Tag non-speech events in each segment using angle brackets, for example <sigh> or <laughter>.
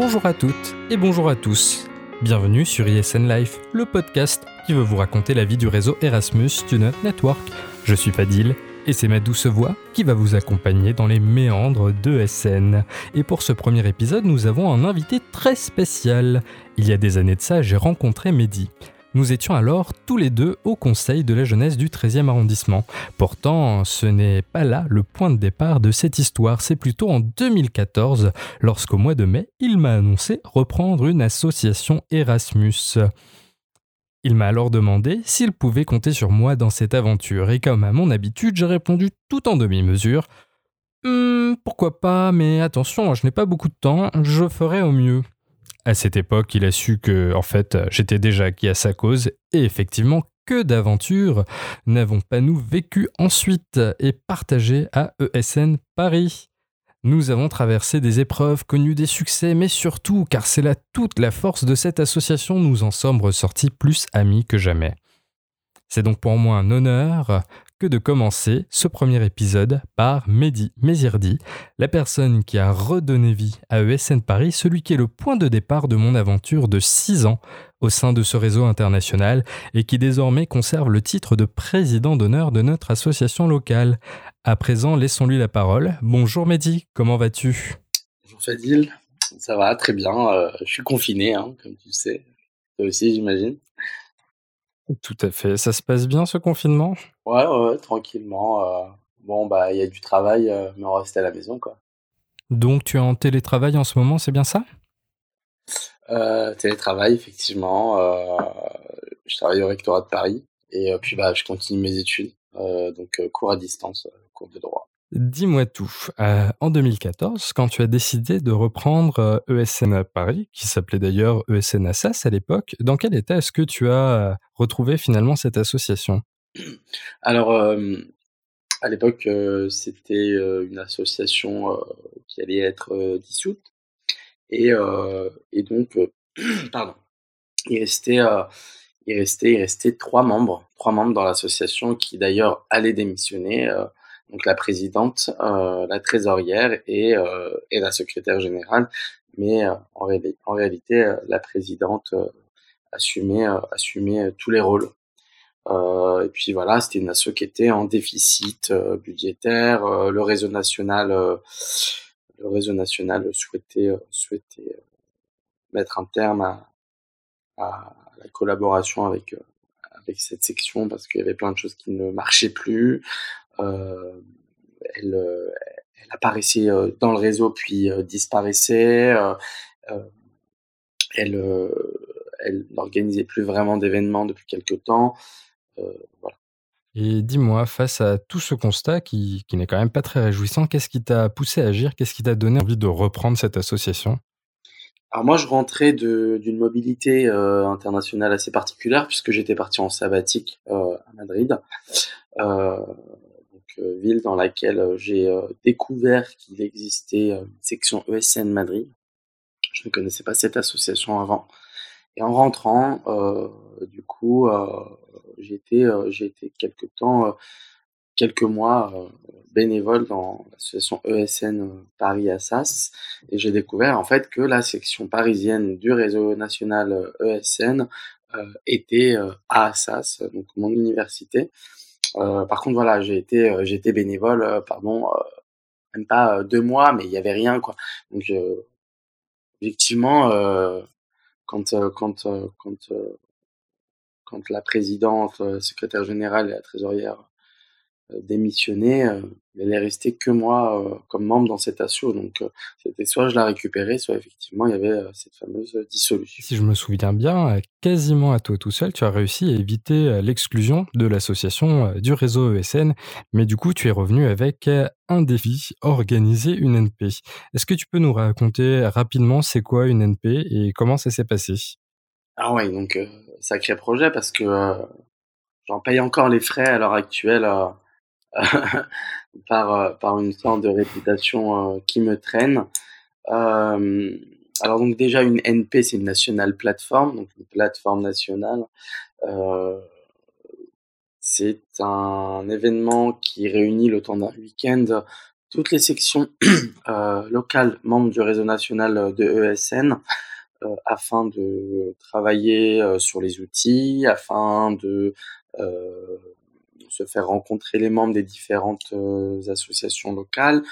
Bonjour à toutes et bonjour à tous. Bienvenue sur ISN Life, le podcast qui veut vous raconter la vie du réseau Erasmus Student Network. Je suis Fadil et c'est ma douce voix qui va vous accompagner dans les méandres de SN. Et pour ce premier épisode, nous avons un invité très spécial. Il y a des années de ça, j'ai rencontré Mehdi. Nous étions alors tous les deux au conseil de la jeunesse du 13e arrondissement. Pourtant, ce n'est pas là le point de départ de cette histoire, c'est plutôt en 2014, lorsqu'au mois de mai, il m'a annoncé reprendre une association Erasmus. Il m'a alors demandé s'il pouvait compter sur moi dans cette aventure, et comme à mon habitude, j'ai répondu tout en demi-mesure. Hum, pourquoi pas, mais attention, je n'ai pas beaucoup de temps, je ferai au mieux. À cette époque, il a su que, en fait, j'étais déjà acquis à sa cause, et effectivement, que d'aventures n'avons pas nous vécu ensuite et partagé à ESN Paris. Nous avons traversé des épreuves, connu des succès, mais surtout, car c'est là toute la force de cette association, nous en sommes ressortis plus amis que jamais. C'est donc pour moi un honneur que de commencer ce premier épisode par Mehdi Mézirdi, la personne qui a redonné vie à ESN Paris, celui qui est le point de départ de mon aventure de 6 ans au sein de ce réseau international et qui désormais conserve le titre de président d'honneur de notre association locale. À présent, laissons-lui la parole. Bonjour Mehdi, comment vas-tu? Bonjour Fadil, ça va très bien. Euh, je suis confiné, hein, comme tu sais. Toi aussi, j'imagine. Tout à fait. Ça se passe bien ce confinement? Ouais, ouais, tranquillement. Euh, bon, bah, il y a du travail, euh, mais on reste à la maison, quoi. Donc, tu es en télétravail en ce moment, c'est bien ça? Euh, Télétravail, effectivement. je travaille au rectorat de Paris. Et puis, bah, je continue mes études. donc, cours à distance, cours de droit. Dis-moi tout. Euh, en 2014, quand tu as décidé de reprendre ESN euh, e à Paris, qui s'appelait d'ailleurs ESN Assas à l'époque, dans quel état est-ce que tu as euh, retrouvé finalement cette association? Alors, à l'époque, c'était une association qui allait être dissoute. Et, donc, <clears throat> pardon, il restait, il, restait, il restait trois membres, trois membres dans l'association qui d'ailleurs allaient démissionner donc la présidente, euh, la trésorière et, euh, et la secrétaire générale. Mais euh, en, en, réalité, euh, la présidente assumait, assumait tous les rôles. et puis voilà, c'était une asso qui était en déficit budgétaire. le réseau national, le réseau national souhaitait, souhaitait mettre un terme à, à la collaboration avec avec cette section parce qu'il y avait plein de choses qui ne marchaient plus. Euh, elle, euh, elle, apparaissait euh, dans le réseau puis disparaissait. elle, elle n'organisait plus vraiment d'événements depuis quelques temps. voilà. Et dis-moi, face à tout ce constat qui, qui n'est quand même pas très réjouissant, qu'est-ce qui t'a poussé à agir? Qu'est-ce qui t'a donné envie de reprendre cette association? Alors moi, je rentrais d'une mobilité euh, internationale assez particulière puisque j'étais parti en sabbatique euh, à Madrid. Euh, ville dans laquelle euh, j'ai euh, découvert qu'il existait une section ESN Madrid. Je ne connaissais pas cette association avant. Et en rentrant, du coup, été, j'ai été quelques temps, quelques mois bénévole dans l'association ESN Paris Assas et j'ai découvert en fait que la section parisienne du réseau national ESN était à Assas, donc mon université. Euh, par contre, voilà, j'ai été, euh, été bénévole, euh, pardon, même pas deux mois, mais il y avait rien, quoi. Donc, effectivement, quand, quand, quand, quand la présidente, secrétaire générale et la trésorière démissionné, euh, elle est restée que moi euh, comme membre dans cet assaut. Donc euh, c'était soit je la récupérais, soit effectivement il y avait cette fameuse dissolution. Si je me souviens bien, quasiment à toi tout seul, tu as réussi à éviter l'exclusion de l'association du réseau ESN, mais du coup tu es revenu avec un défi, organiser une NP. Est-ce que tu peux nous raconter rapidement c'est quoi une NP et comment ça s'est passé? Ah ouais, donc sacré projet parce que j'en paye encore les frais à l'heure actuelle <laughs> par, euh, par une sorte de réputation euh, qui me traîne. Euh, alors donc déjà une NP, c'est une national platform, donc une plateforme nationale. c'est un événement qui réunit le temps d'un week-end toutes les sections <clears throat> locales membres du réseau national de ESN afin de travailler sur les outils, afin de se faire rencontrer les membres des différentes associations locales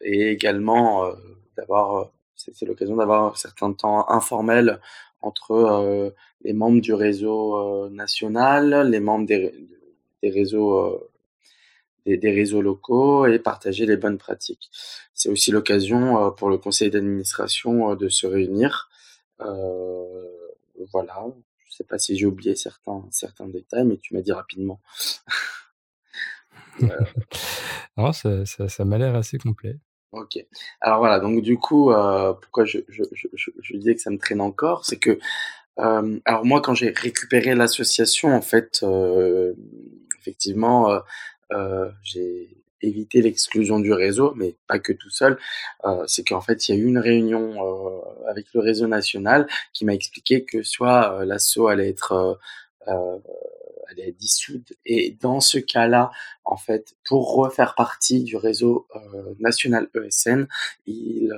et également d'avoir c'est l'occasion d'avoir un certain temps informel entre euh, les membres du réseau euh, national, les membres des, des réseaux euh, des, des, réseaux locaux et partager les bonnes pratiques. C'est aussi l'occasion pour le conseil d'administration de se réunir. voilà. Je sais pas si j'ai oublié certains certains détails, mais tu m'as dit rapidement. <laughs> non, ça, ça, ça m'a l'air assez complet. Ok. Alors voilà, donc du coup, euh, pourquoi je, je, je, je, disais que ça me traîne encore, c'est que, euh, alors moi, quand j'ai récupéré l'association, en fait, euh, effectivement, euh, euh, j'ai évité l'exclusion du réseau, mais pas que tout seul. Euh, c'est qu'en fait, il y a eu une réunion avec le réseau national qui m'a expliqué que soit l'asso allait être elle est dissoute. Et dans ce cas-là, en fait, pour refaire partie du réseau euh, national ESN, il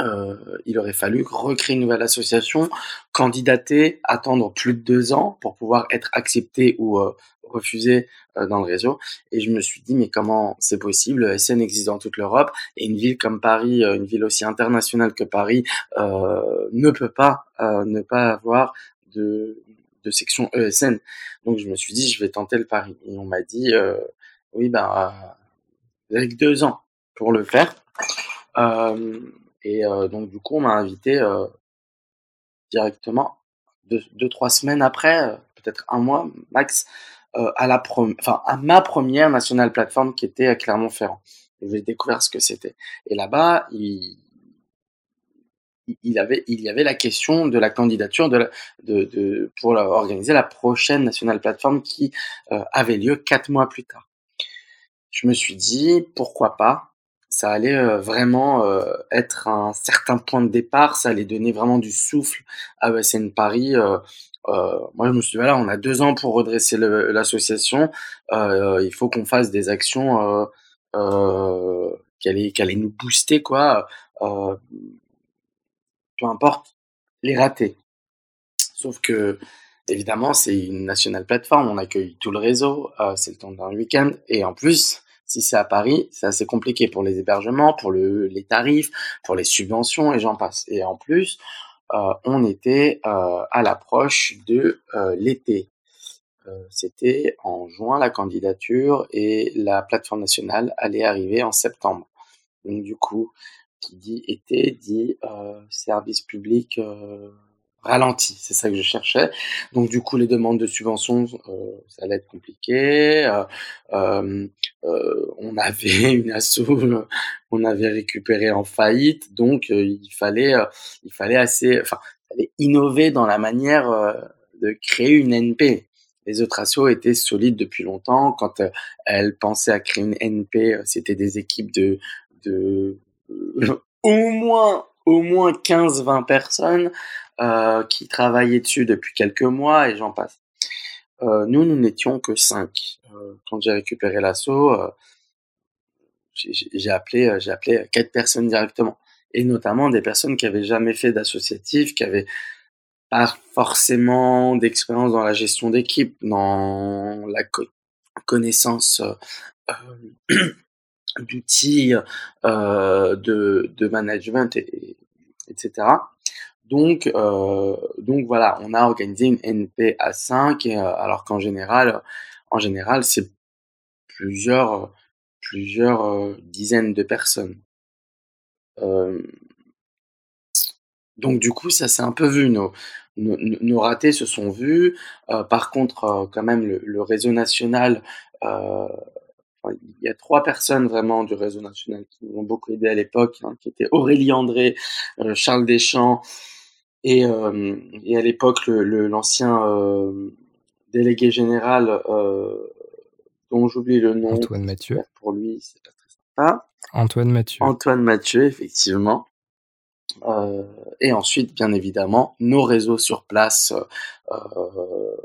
euh, euh, il aurait fallu recréer une nouvelle association, candidater, attendre plus de deux ans pour pouvoir être accepté ou euh, refusé euh, dans le réseau. Et je me suis dit, mais comment c'est possible? ESN existe dans toute l'Europe et une ville comme Paris, une ville aussi internationale que Paris, ne peut pas ne pas avoir de de section ESN. Donc je me suis dit, je vais tenter le pari. Et on m'a dit, euh, oui, bah, avec deux ans pour le faire. Euh, et euh, donc du coup, on m'a invité euh, directement deux, trois semaines après, euh, peut-être un mois max, euh, à la enfin à ma première nationale plateforme qui était à Clermont-Ferrand. Et j'ai découvert ce que c'était. Et là-bas, il il avait, il y avait la question de la candidature de, de, de pour organiser la prochaine nationale plateforme qui euh, avait lieu quatre mois plus tard. Je me suis dit pourquoi pas. Ça allait euh, vraiment euh, être un certain point de départ. Ça allait donner vraiment du souffle à ESN Paris. Euh, moi, je me suis dit voilà, on a deux ans pour redresser l'association. il faut qu'on fasse des actions qui allaient, qui nous booster quoi peu importe les ratés. Sauf que, évidemment, c'est une nationale plateforme, on accueille tout le réseau, c'est le temps d'un week-end, et en plus, si c'est à Paris, c'est assez compliqué pour les hébergements, pour le, les tarifs, pour les subventions, et j'en passe. Et en plus, euh, on était euh, à l'approche de euh, l'été. C'était en juin la candidature et la plateforme nationale allait arriver en septembre. Donc du coup, qui dit été dit service public ralenti. C'est ça que je cherchais. Donc du coup, les demandes de subventions, euh, ça allait être compliqué. Euh, euh, euh on avait <laughs> une asso, on avait récupéré en faillite, donc il fallait, il fallait assez, enfin, il fallait innover dans la manière de créer une NP. Les autres assos étaient solides depuis longtemps. Quand elles pensaient à créer une NP, c'était des équipes de, de <laughs> au moins au moins 15-20 personnes euh, qui travaillaient dessus depuis quelques mois et j'en passe. Euh, nous, nous n'étions que 5. Euh, quand j'ai récupéré l'assaut, euh, j'ai appelé, euh, j'ai appelé quatre personnes directement. Et notamment des personnes qui avaient jamais fait d'associatif, qui avaient pas forcément d'expérience dans la gestion d'équipe, dans la co connaissance euh, <clears throat> d'outils euh, de, management, et, etc. Donc, euh, donc voilà, on a organisé une NP à 5, et, euh, alors qu'en général, en général, c'est plusieurs, plusieurs euh, dizaines de personnes. Donc du coup, ça s'est un peu vu. Nos, nos, ratés se sont vus. Par contre, quand même, le, réseau national il y a trois personnes vraiment du réseau national qui nous ont beaucoup aidé à l'époque, hein, qui étaient Aurélie André, Charles Deschamps et, euh, et à l'époque l'ancien le, euh, délégué général euh, dont j'oublie le nom. Antoine Mathieu. Pour lui, c'est pas très sympa. Antoine Mathieu. Antoine Mathieu, effectivement. Euh, et ensuite, bien évidemment, nos réseaux sur place, euh,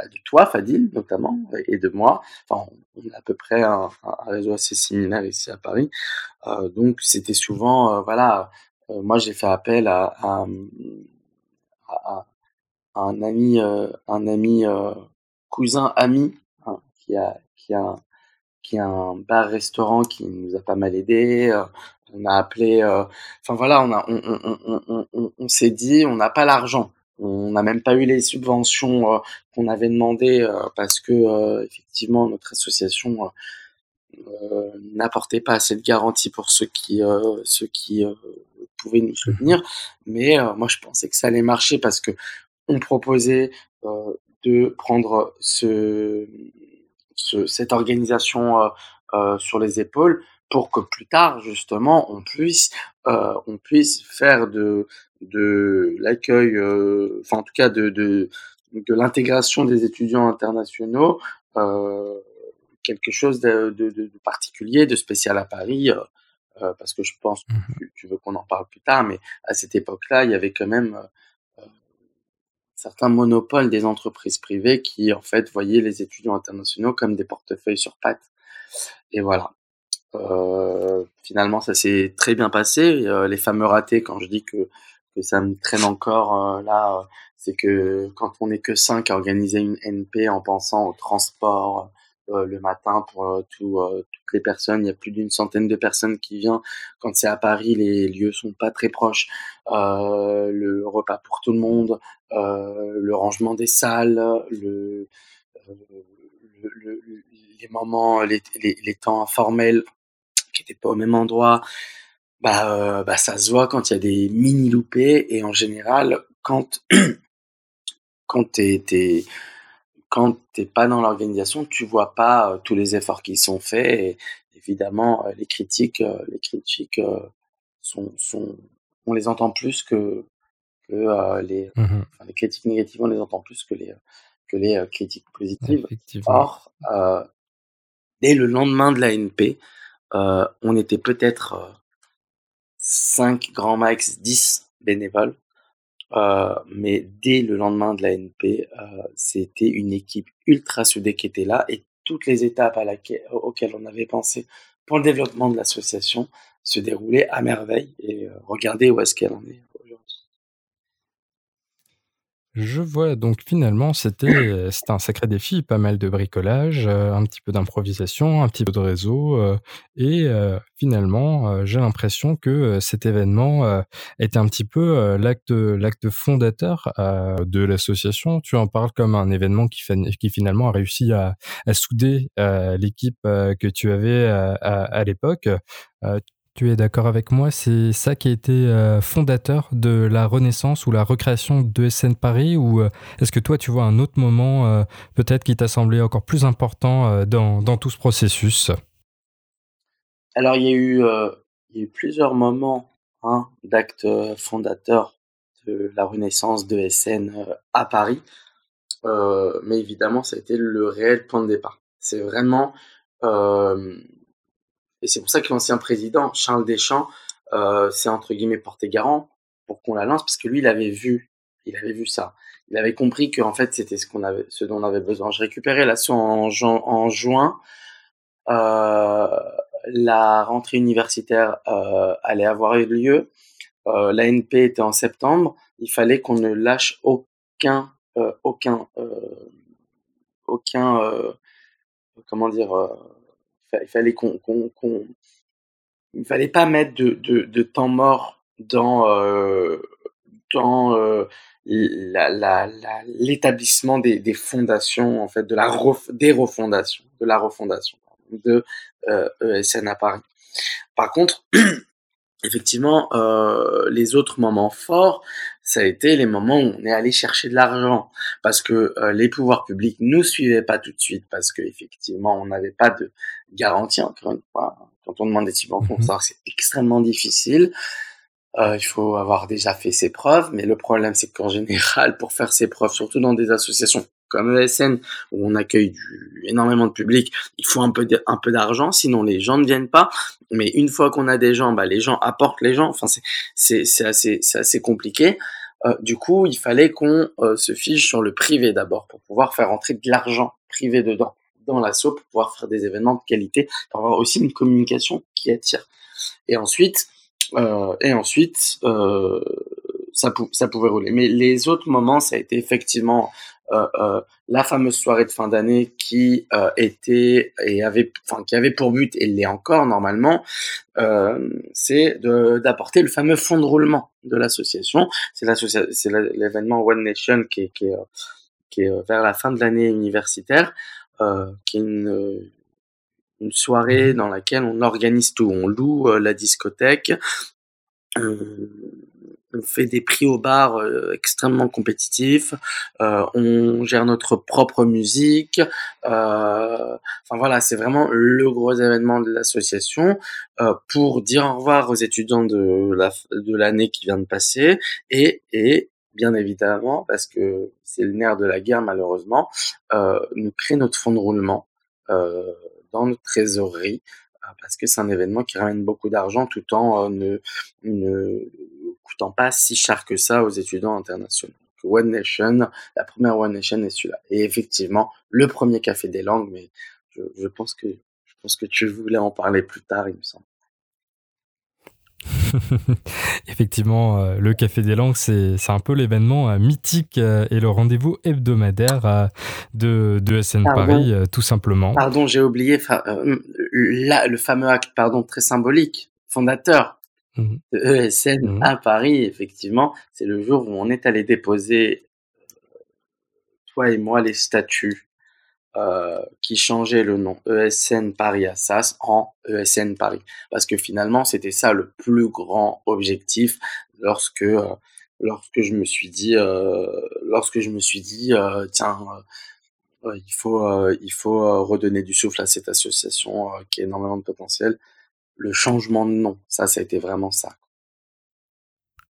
de toi, Fadil, notamment, et de moi. Enfin, on a à peu près un, réseau assez similaire ici à Paris. Euh, donc, c'était souvent, voilà, moi, j'ai fait appel à, un ami, un ami cousin ami hein, qui a qui a qui a un bar-restaurant qui nous a pas mal aidé. on a appelé, enfin voilà, on a, on, on, on, on, s'est dit, on n'a pas l'argent, on n'a même pas eu les subventions euh, qu'on avait demandées euh, parce que euh, effectivement notre association n'apportait pas assez de garanties pour ceux qui ceux qui pouvaient nous soutenir. Mais moi je pensais que ça allait marcher parce que on proposait de prendre ce, ce cette organisation sur les épaules pour que plus tard justement on puisse on puisse faire de de l'accueil, euh, en tout cas de, de, l'intégration des étudiants internationaux, euh, quelque chose de, de, de, particulier, de spécial à Paris, euh, euh parce que je pense que mmh tu, veux qu'on en parle plus tard, mais à cette époque-là, il y avait quand même euh, certains monopoles des entreprises privées qui en fait voyaient les étudiants internationaux comme des portefeuilles sur pattes. Et voilà. Euh, finalement, ça s'est très bien passé. les fameux ratés, quand je dis que que ça me traîne encore là, c'est que quand on n'est que cinq à organiser une NP en pensant au transport le matin pour tout, toutes les personnes, il y a plus d'une centaine de personnes qui viennent. Quand c'est à Paris, les lieux sont pas très proches. le repas pour tout le monde, le rangement des salles, le, le, les moments, les, les, les temps informels qui n'étaient pas au même endroit bah, euh, bah ça se voit quand il y a des mini loupés et en général quand <clears throat> quand t'es quand t'es pas dans l'organisation tu vois pas euh, tous les efforts qui sont faits et évidemment euh, les critiques les critiques sont sont on les entend plus que que les mmh enfin, les critiques négatives on les entend plus que les que les critiques positives. Or dès le lendemain de la NP on était peut-être 5 grands max, 10 bénévoles. Euh, mais dès le lendemain de la NP, euh, c'était une équipe ultra soudée qui était là et toutes les étapes à laquelle, auxquelles on avait pensé pour le développement de l'association se déroulaient à merveille et euh, regardez où est-ce qu'elle en est. Je vois, donc finalement, c'était <coughs> c'était un sacré défi, pas mal de bricolage, euh, un petit peu d'improvisation, un petit peu de réseau, euh, et euh, finalement, j'ai l'impression que cet événement était un petit peu l'acte l'acte fondateur de l'association. Tu en parles comme un événement qui, qui finalement a réussi à, à souder l'équipe que tu avais à, à l'époque. Tu es d'accord avec moi, c'est ça qui a été euh, fondateur de la renaissance ou la recréation de SN Paris ou euh, est-ce que toi tu vois un autre moment euh, peut-être qui t'a semblé encore plus important dans, dans, tout ce processus? Alors il y, a eu, plusieurs moments hein, d'actes fondateurs de la renaissance de SN à Paris, mais évidemment ça a été le réel point de départ. C'est vraiment et c'est pour ça que l'ancien président, Charles Deschamps, euh, s'est entre guillemets porté garant pour qu'on la lance, parce que lui, il avait vu, il avait vu ça. Il avait compris que en fait, c'était ce qu'on avait, ce dont on avait besoin. Je récupérais la en, en juin. Euh, la rentrée universitaire euh, allait avoir eu lieu. Euh, L'ANP était en septembre. Il fallait qu'on ne lâche aucun, euh, aucun, euh, aucun, euh, comment dire, il fallait qu'on, il fallait pas mettre de, de, temps mort dans euh, dans euh, l'établissement des, des fondations en fait de la des refondations de la refondation de euh, ESN à Paris. Par contre, <clears throat> effectivement, euh, les autres moments forts, ça a été les moments où on est allé chercher de l'argent parce que euh, les pouvoirs publics nous suivaient pas tout de suite parce que effectivement on n'avait pas de garantie encore une fois. Quand on demande des subventions mmh c'est extrêmement difficile. Euh, il faut avoir déjà fait ses preuves mais le problème c'est qu'en général pour faire ses preuves surtout dans des associations comme ESN où on accueille énormément de public, il faut un peu un peu d'argent, sinon les gens ne viennent pas. Mais une fois qu'on a des gens, bah les gens apportent les gens. Enfin c'est c'est c'est assez c'est assez compliqué. du coup, il fallait qu'on se fiche sur le privé d'abord pour pouvoir faire entrer de l'argent privé dedans dans l'assaut pour pouvoir faire des événements de qualité, pour avoir aussi une communication qui attire. Et ensuite, euh, et ensuite, euh, ça, ça pouvait rouler. Mais les autres moments, ça a été effectivement euh, euh la fameuse soirée de fin d'année qui euh, était et avait, enfin qui avait pour but et l'est encore normalement, euh, c'est d'apporter le fameux fonds de roulement de l'association. C'est l'événement One Nation qui est, qui est, qui est vers la fin de l'année universitaire, qui est une une soirée dans laquelle on organise tout. On loue la discothèque, on fait des prix au bar euh, extrêmement compétitifs, euh, on gère notre propre musique. Euh, enfin voilà, c'est vraiment le gros événement de l'association pour dire au revoir aux étudiants de la de l'année qui vient de passer et et bien évidemment parce que c'est le nerf de la guerre malheureusement, nous créer notre fonds de roulement dans notre trésorerie parce que c'est un événement qui ramène beaucoup d'argent tout en ne, ne coûtant pas si cher que ça aux étudiants internationaux. One Nation, la première One Nation est celui-là. Et effectivement, le premier café des langues, mais je, je, pense que je pense que tu voulais en parler plus tard, il me semble. <laughs> Effectivement, euh, le Café des Langues, c'est un peu l'événement euh, mythique euh, et le rendez-vous hebdomadaire de, de SN Paris, tout simplement. Pardon, j'ai oublié le fameux acte pardon, très symbolique, fondateur Mmh. de ESN mmh. à Paris, effectivement, c'est le jour où on est allé déposer, toi et moi, les statuts euh, qui changeaient le nom ESN Paris Assas en ESN Paris. Parce que finalement, c'était ça le plus grand objectif lorsque, euh, lorsque je me suis dit, euh, lorsque je me suis dit, euh, tiens, euh, il faut, il faut redonner du souffle à cette association qui a énormément de potentiel le changement de nom. Ça, ça a été vraiment ça.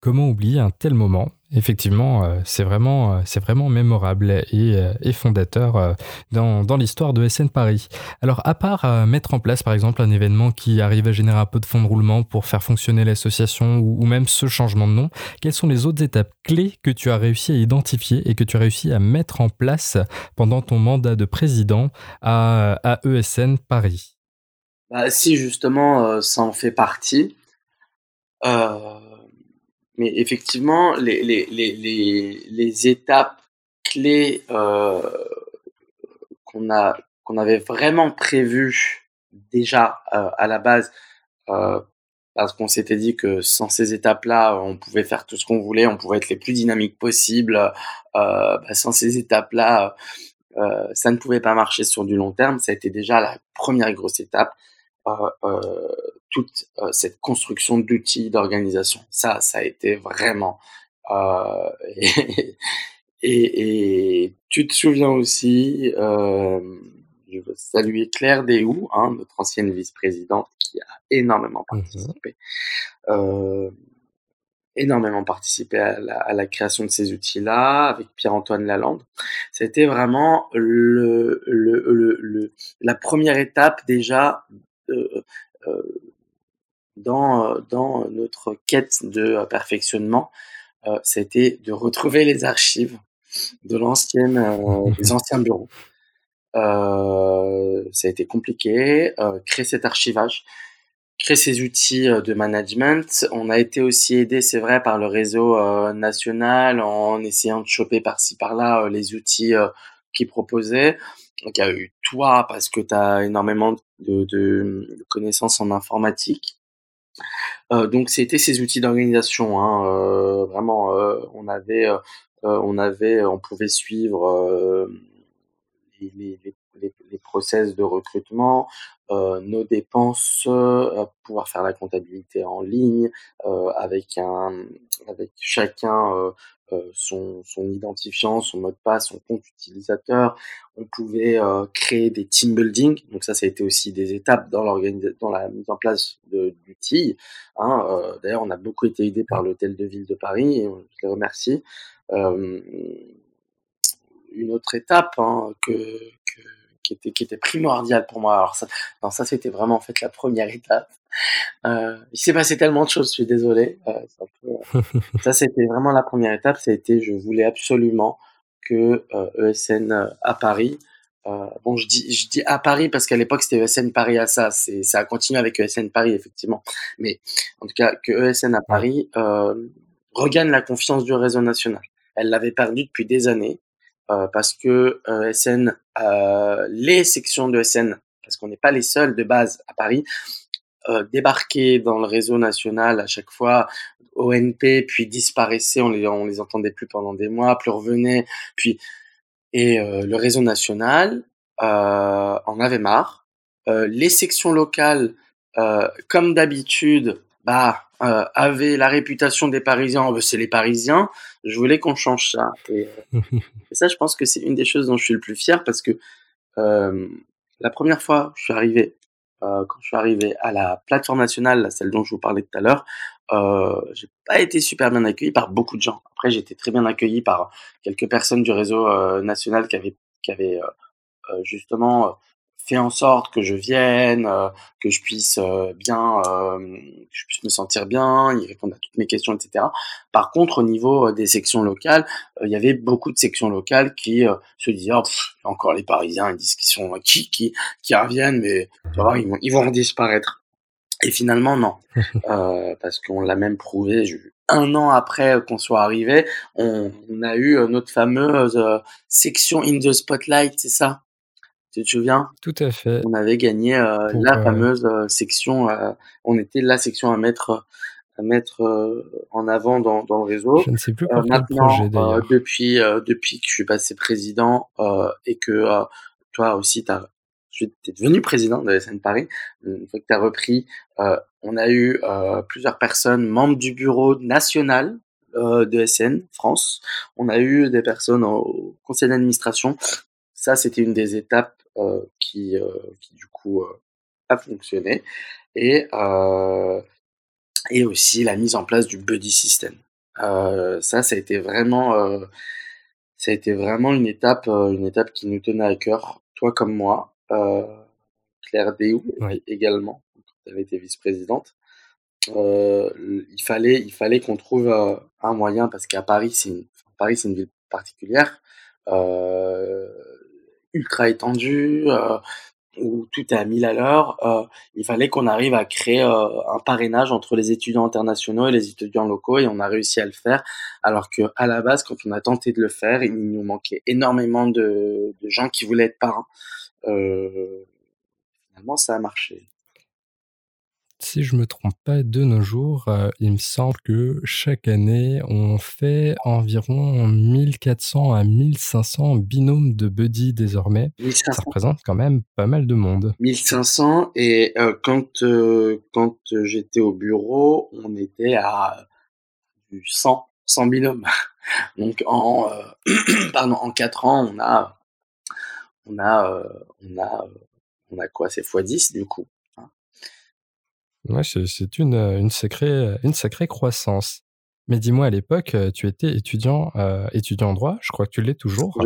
Comment oublier un tel moment Effectivement, euh, c'est vraiment, euh, c'est vraiment mémorable et, euh, fondateur dans, l'histoire de SN Paris. Alors, à part mettre en place, par exemple, un événement qui arrive à générer un peu de fonds de roulement pour faire fonctionner l'association ou, même ce changement de nom, quelles sont les autres étapes clés que tu as réussi à identifier et que tu as réussi à mettre en place pendant ton mandat de président à, ESN Paris? Bah, si justement ça en fait partie. Mais effectivement, les, les, les, les, étapes clés euh, qu'on a qu'on avait vraiment prévues déjà à la base, parce qu'on s'était dit que sans ces étapes-là, on pouvait faire tout ce qu'on voulait, on pouvait être les plus dynamiques possibles. Bah, sans ces étapes-là, ça ne pouvait pas marcher sur du long terme. Ça a été déjà la première grosse étape. Euh, toute euh, cette construction d'outils d'organisation. Ça, ça a été vraiment. Euh, <laughs> et, et, tu te souviens aussi, je veux saluer Claire Déhou, hein, notre ancienne vice-présidente, qui a énormément mmh participé. énormément participé à la, à la, création de ces outils-là avec Pierre-Antoine Lalande. C'était vraiment le, le, le, la première étape déjà euh, euh, dans, dans notre quête de perfectionnement, euh, c'était de retrouver les archives de l'ancienne, <laughs> des anciens bureaux. ça a été compliqué, créer cet archivage, créer ces outils de management. On a été aussi aidé, c'est vrai, par le réseau national en essayant de choper par-ci par-là les outils qu'ils proposaient. Donc il y a eu toi parce que tu as énormément de, de, connaissances en informatique. Euh, donc c'était ces outils d'organisation. Hein, euh, vraiment, euh, on avait, on avait, on pouvait suivre les, les, process de recrutement, nos dépenses, pouvoir faire la comptabilité en ligne avec un, avec chacun son, identifiant, son mot de passe, son compte utilisateur. On pouvait créer des team building. Donc ça, ça a été aussi des étapes dans, dans la mise en place Hein. Euh, D'ailleurs, on a beaucoup été aidé par l'hôtel de ville de Paris et je les remercie. Euh, une autre étape hein, que, que, qui était qui était primordial pour moi. Alors ça, non, ça c'était vraiment en fait la première étape. Euh, il s'est passé tellement de choses, je suis désolé. Euh, <laughs> ça c'était vraiment la première étape. C'était, je voulais absolument que ESN e à Paris. Bon, je dis, je dis à Paris parce qu'à l'époque c'était ESN Paris à ça. C'est, ça a continué avec ESN Paris effectivement. Mais en tout cas, que ESN à Paris regagne la confiance du réseau national. Elle l'avait perdu depuis des années. Euh, parce que euh, SN, euh, les sections de SN, parce qu'on n'est pas les seuls de base à Paris, débarquaient dans le réseau national à chaque fois ONP, puis disparaissaient, on les, on les entendait plus pendant des mois, plus revenaient, puis et le réseau national en avait marre. les sections locales, comme d'habitude, bah euh, avait la réputation des Parisiens, oh, c'est les Parisiens. Je voulais qu'on change ça. Et, euh, <laughs> et, ça, je pense que c'est une des choses dont je suis le plus fier parce que euh, la première fois je suis arrivé, euh, quand je suis arrivé à la plateforme nationale, celle dont je vous parlais tout à l'heure, euh, j'ai pas été super bien accueilli par beaucoup de gens. Après, j'ai été très bien accueilli par quelques personnes du réseau national qui avaient, qui avaient justement fait en sorte que je vienne, euh, que je puisse euh, bien, euh, que je puisse me sentir bien, il répondre à toutes mes questions, etc. Par contre, au niveau des sections locales, il y avait beaucoup de sections locales qui se disaient oh, encore les Parisiens, ils disent qu'ils sont qui qui qui reviennent, mais tu ils vont ils vont disparaître. Et finalement, non, <laughs> parce qu'on l'a même prouvé. un an après qu'on soit arrivé, on, on, a eu notre fameuse section in the spotlight, c'est ça? Tu te souviens? Tout à fait. On avait gagné euh, la euh, fameuse euh, section. on était la section à mettre à mettre en avant dans, dans, le réseau. Je ne sais plus maintenant, projet depuis depuis que je suis passé président et que toi aussi tu es devenu président de SN Paris. Une fois que tu as repris, on a eu plusieurs personnes membres du bureau national de SN France. On a eu des personnes au conseil d'administration. Ça, c'était une des étapes qui, euh, qui du coup euh, a fonctionné et et aussi la mise en place du buddy system. ça, ça a été vraiment ça a été vraiment une étape, une étape qui nous tenait à cœur, toi comme moi, euh, Claire Déou également, tu avais été vice-présidente. Euh, il fallait, il fallait qu'on trouve un moyen parce qu'à Paris, c'est une, Paris, c'est une ville particulière. Euh, ultra étendu, euh, où tout est à 1000 à l'heure, euh, il fallait qu'on arrive à créer euh, un parrainage entre les étudiants internationaux et les étudiants locaux et on a réussi à le faire. Alors que à la base, quand on a tenté de le faire, il nous manquait énormément de, de gens qui voulaient être parrains. Finalement, ça a marché si je me trompe pas, de nos jours, euh, il me semble que chaque année, on fait environ 1400 à 1500 binômes de buddy désormais. Ça représente quand même pas mal de monde. 1500 et euh, quand euh, quand j'étais au bureau, on était à 100 100 binômes. <laughs> Donc en <clears throat> pardon, en 4 ans, on a on a on a on a quoi? C'est x10 du coup. Ouais, c'est une, euh, une, sacrée, euh, une sacrée croissance. Mais dis-moi, à l'époque, euh, tu étais étudiant, étudiant en droit, je crois que tu l'es toujours.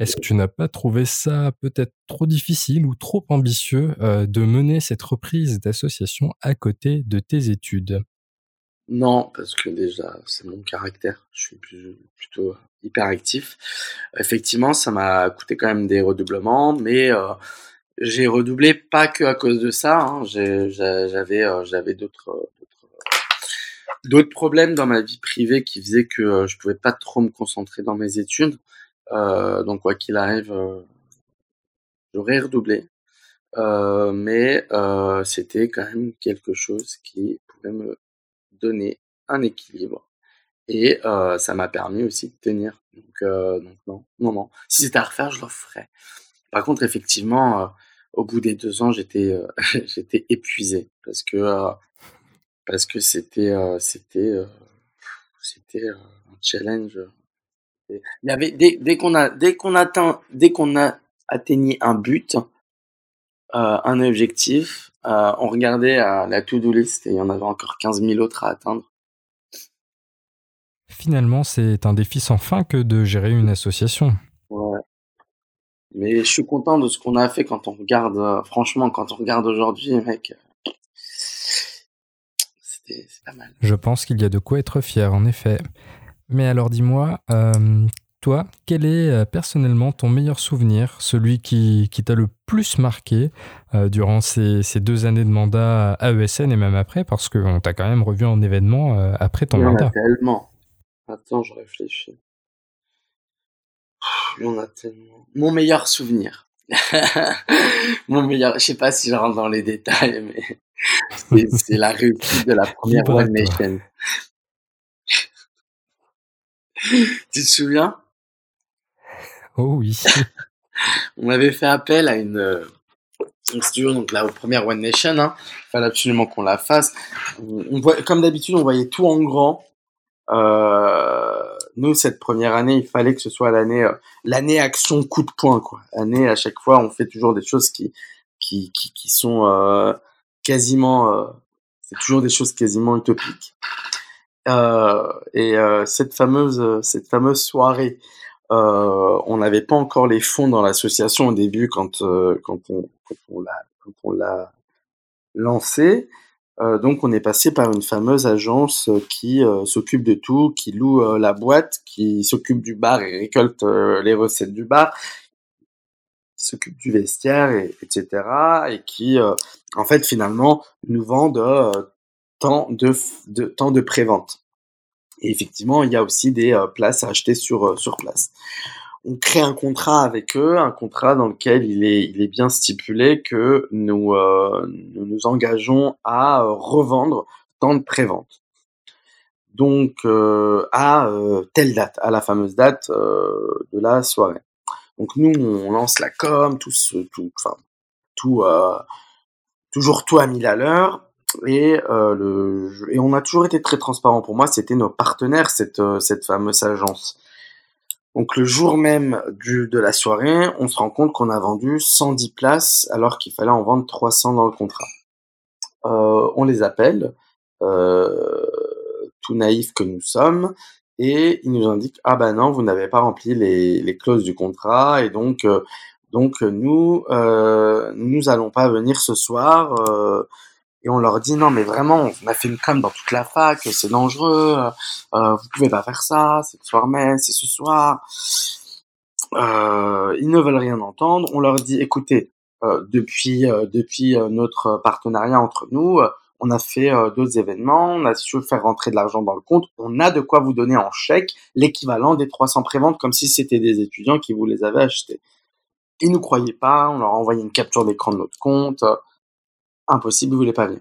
Est-ce que tu n'as pas trouvé ça peut-être trop difficile ou trop ambitieux de mener cette reprise d'association à côté de tes études? Non, parce que déjà, c'est mon caractère. Je suis plutôt hyper actif. Effectivement, ça m'a coûté quand même des redoublements, mais j'ai redoublé pas que à cause de ça. Hein. J'avais euh, j'avais d'autres d'autres problèmes dans ma vie privée qui faisaient que euh, je pouvais pas trop me concentrer dans mes études. Euh, donc quoi qu'il arrive, euh, j'aurais redoublé. Euh, mais euh, c'était quand même quelque chose qui pouvait me donner un équilibre. Et ça m'a permis aussi de tenir. Donc, donc non, non, non. Si c'était à refaire, je le ferais. Par contre, effectivement, au bout des deux ans, j'étais euh, <laughs> j'étais épuisé parce que euh, parce que c'était euh, c'était c'était un challenge. Il y avait dès, dès qu'on a dès qu'on atteint dès qu'on a atteigné un but, un objectif, on regardait la to-do list et il y en avait encore 15 000 autres à atteindre. Finalement, c'est un défi sans fin que de gérer une association. Ouais. Mais je suis content de ce qu'on a fait quand on regarde, euh, franchement, quand on regarde aujourd'hui, mec. C'était pas mal. Je pense qu'il y a de quoi être fier, en effet. Mais alors dis-moi, euh, toi, quel est euh, personnellement ton meilleur souvenir, celui qui, qui t'a le plus marqué durant ces, ces, deux années de mandat à ESN et même après, parce qu'on t'a quand même revu en événement après ton mandat. tellement. Attends, je réfléchis. Il y en a tellement. Mon meilleur souvenir. <laughs> Mon meilleur, je sais pas si je rentre dans les détails, mais c'est la réussite de la première One Nation. <laughs> tu te souviens? Oh oui. <laughs> On avait fait appel à une, studio, donc la première One Nation. Hein. Il fallait absolument qu'on la fasse. On, voit, comme d'habitude, on voyait tout en grand. Euh, nous, cette première année, il fallait que ce soit l'année, euh, l'année action coup de poing, quoi. L'année, à chaque fois, on fait toujours des choses qui, qui, qui, sont euh, quasiment, euh, c'est toujours des choses quasiment utopiques. Et cette fameuse, cette fameuse soirée, on n'avait pas encore les fonds dans l'association au début quand, quand on, quand on l'a, quand on l'a lancé. Euh, donc on est passé par une fameuse agence euh, qui euh, s'occupe de tout, qui loue la boîte, qui s'occupe du bar et récolte les recettes du bar, qui s'occupe du vestiaire, etc. Et qui, en fait, finalement, nous vend tant de, de de prévente. Et effectivement, il y a aussi des places à acheter sur place on crée un contrat avec eux, un contrat dans lequel il est, bien stipulé que nous, euh, nous engageons à euh, revendre tant de prévente. Donc euh, à telle date, à la fameuse date de la soirée. Donc nous, on lance la com, tout, tout, enfin, toujours tout à mille à l'heure. Et, on a toujours été très transparent. Pour moi, c'était nos partenaires, cette fameuse agence. Donc le jour même de la soirée, on se rend compte qu'on a vendu 110 places alors qu'il fallait en vendre 300 dans le contrat. Euh, on les appelle, euh, tout naïfs que nous sommes, et ils nous indiquent ah ben non, vous n'avez pas rempli les, les, clauses du contrat et donc euh, donc nous euh, nous allons pas venir ce soir. Euh, et on leur dit non mais vraiment on a fait une com dans toute la fac c'est dangereux euh, euh, vous pouvez pas faire ça c'est le soir même c'est ce soir. Euh, ils ne veulent rien entendre. On leur dit écoutez euh, depuis euh, depuis notre partenariat entre nous on a fait d'autres événements on a su faire rentrer de l'argent dans le compte on a de quoi vous donner en chèque l'équivalent des 300 préventes comme si c'était des étudiants qui vous les avaient achetés. Ils nous croyaient pas on leur a envoyé une capture d'écran de notre compte impossible, vous voulez pas venir.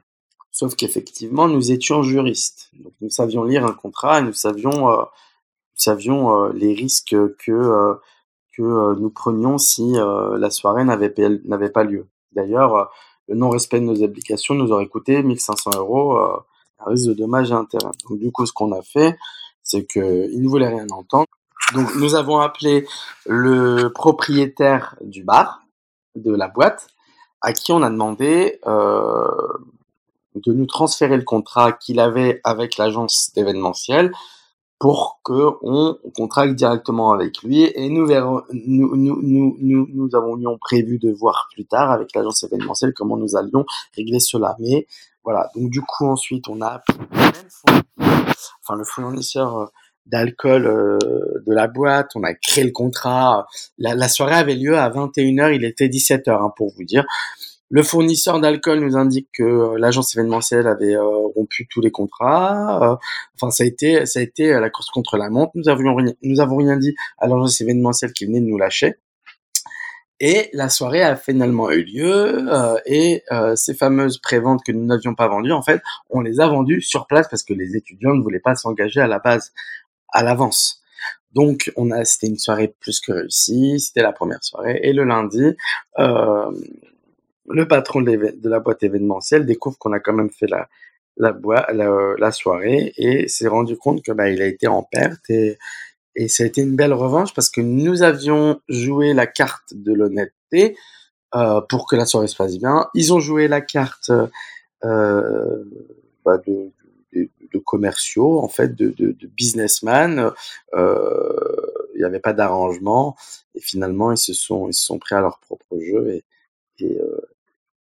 Sauf qu'effectivement, nous étions juristes. Donc, nous savions lire un contrat et nous savions, euh, nous savions euh, les risques que, euh, que nous prenions si la soirée n'avait pas lieu. D'ailleurs, le non-respect de nos obligations nous aurait coûté 1500 euros à risque de dommages et intérêts. Donc, du coup, ce qu'on a fait, c'est qu'ils ne voulaient rien entendre. Donc, nous avons appelé le propriétaire du bar, de la boîte, à qui on a demandé euh, de nous transférer le contrat qu'il avait avec l'agence d'événementiel pour que on contracte directement avec lui et nous verrons nous nous nous nous, nous avons prévu de voir plus tard avec l'agence événementielle comment nous allions régler cela. Mais voilà. Donc du coup ensuite on a enfin le fournisseur euh, d'alcool euh, de la boîte, on a créé le contrat. La, la soirée avait lieu à 21h, il était 17h hein, pour vous dire. Le fournisseur d'alcool nous indique que euh, l'agence événementielle avait euh, rompu tous les contrats. enfin, ça a été, ça a été la course contre la montre. Nous avions rien, nous avons rien dit à l'agence événementielle qui venait de nous lâcher. Et la soirée a finalement eu lieu et ces fameuses préventes que nous n'avions pas vendues, en fait, on les a vendues sur place parce que les étudiants ne voulaient pas s'engager à la base à l'avance. Donc, on a, c'était une soirée plus que réussie. C'était la première soirée. Et le lundi, euh, le patron de, la boîte événementielle découvre qu'on a quand même fait la, la, soirée et s'est rendu compte que bah, il a été en perte et, et ça a été une belle revanche parce que nous avions joué la carte de l'honnêteté euh, pour que la soirée se passe bien. Ils ont joué la carte euh, bah, de, de commerciaux, en fait, de, de, de businessmen. Euh, il n'y avait pas d'arrangement et finalement ils se sont ils se sont pris à leur propre jeu et